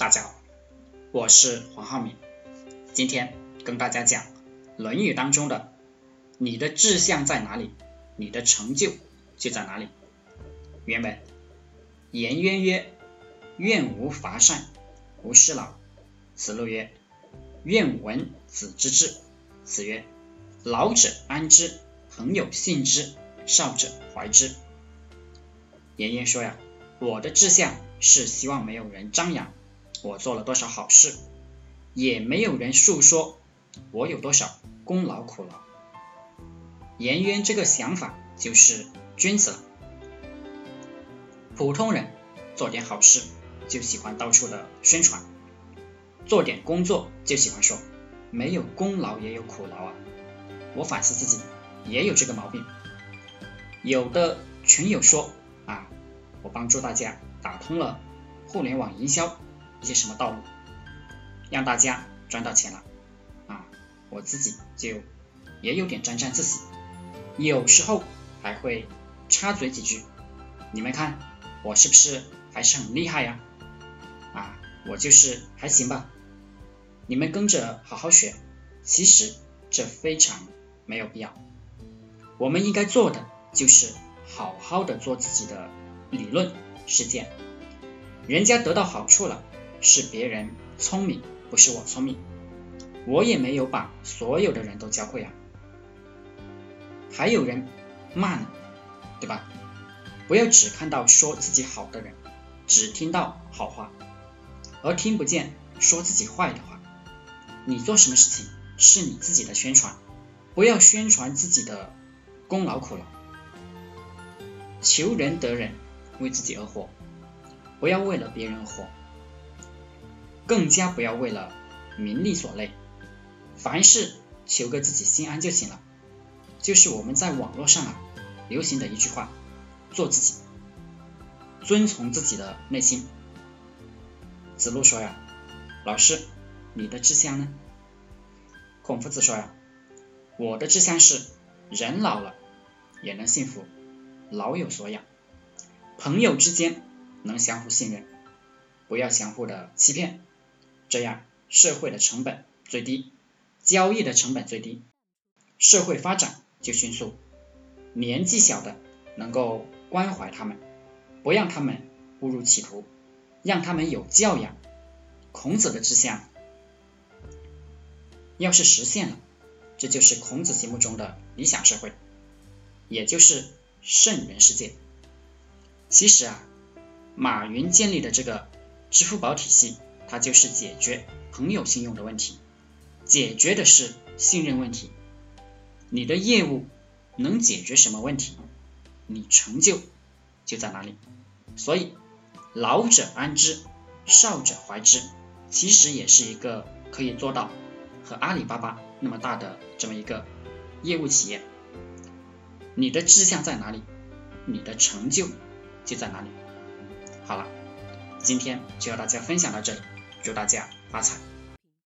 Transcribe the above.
大家好，我是黄浩明，今天跟大家讲《论语》当中的“你的志向在哪里，你的成就就在哪里”。原文：颜渊曰：“愿无伐善，无事老。”子路曰：“愿闻子之志。”子曰：“老者安之，恒有信之；少者怀之。”颜渊说呀，我的志向是希望没有人张扬。我做了多少好事，也没有人诉说我有多少功劳苦劳。颜渊这个想法就是君子了。普通人做点好事就喜欢到处的宣传，做点工作就喜欢说没有功劳也有苦劳啊。我反思自己也有这个毛病。有的群友说啊，我帮助大家打通了互联网营销。一些什么道路，让大家赚到钱了啊！我自己就也有点沾沾自喜，有时候还会插嘴几句。你们看我是不是还是很厉害呀？啊，我就是还行吧。你们跟着好好学，其实这非常没有必要。我们应该做的就是好好的做自己的理论实践，人家得到好处了。是别人聪明，不是我聪明。我也没有把所有的人都教会啊，还有人慢，对吧？不要只看到说自己好的人，只听到好话，而听不见说自己坏的话。你做什么事情是你自己的宣传，不要宣传自己的功劳苦劳。求人得人，为自己而活，不要为了别人而活。更加不要为了名利所累，凡事求个自己心安就行了。就是我们在网络上啊流行的一句话：做自己，遵从自己的内心。子路说呀：“老师，你的志向呢？”孔夫子说呀：“我的志向是人老了也能幸福，老有所养，朋友之间能相互信任，不要相互的欺骗。”这样，社会的成本最低，交易的成本最低，社会发展就迅速。年纪小的能够关怀他们，不让他们误入歧途，让他们有教养。孔子的志向，要是实现了，这就是孔子心目中的理想社会，也就是圣人世界。其实啊，马云建立的这个支付宝体系。它就是解决朋友信用的问题，解决的是信任问题。你的业务能解决什么问题，你成就就在哪里。所以，老者安之，少者怀之，其实也是一个可以做到和阿里巴巴那么大的这么一个业务企业。你的志向在哪里，你的成就就在哪里。好了，今天就和大家分享到这里。祝大家发财！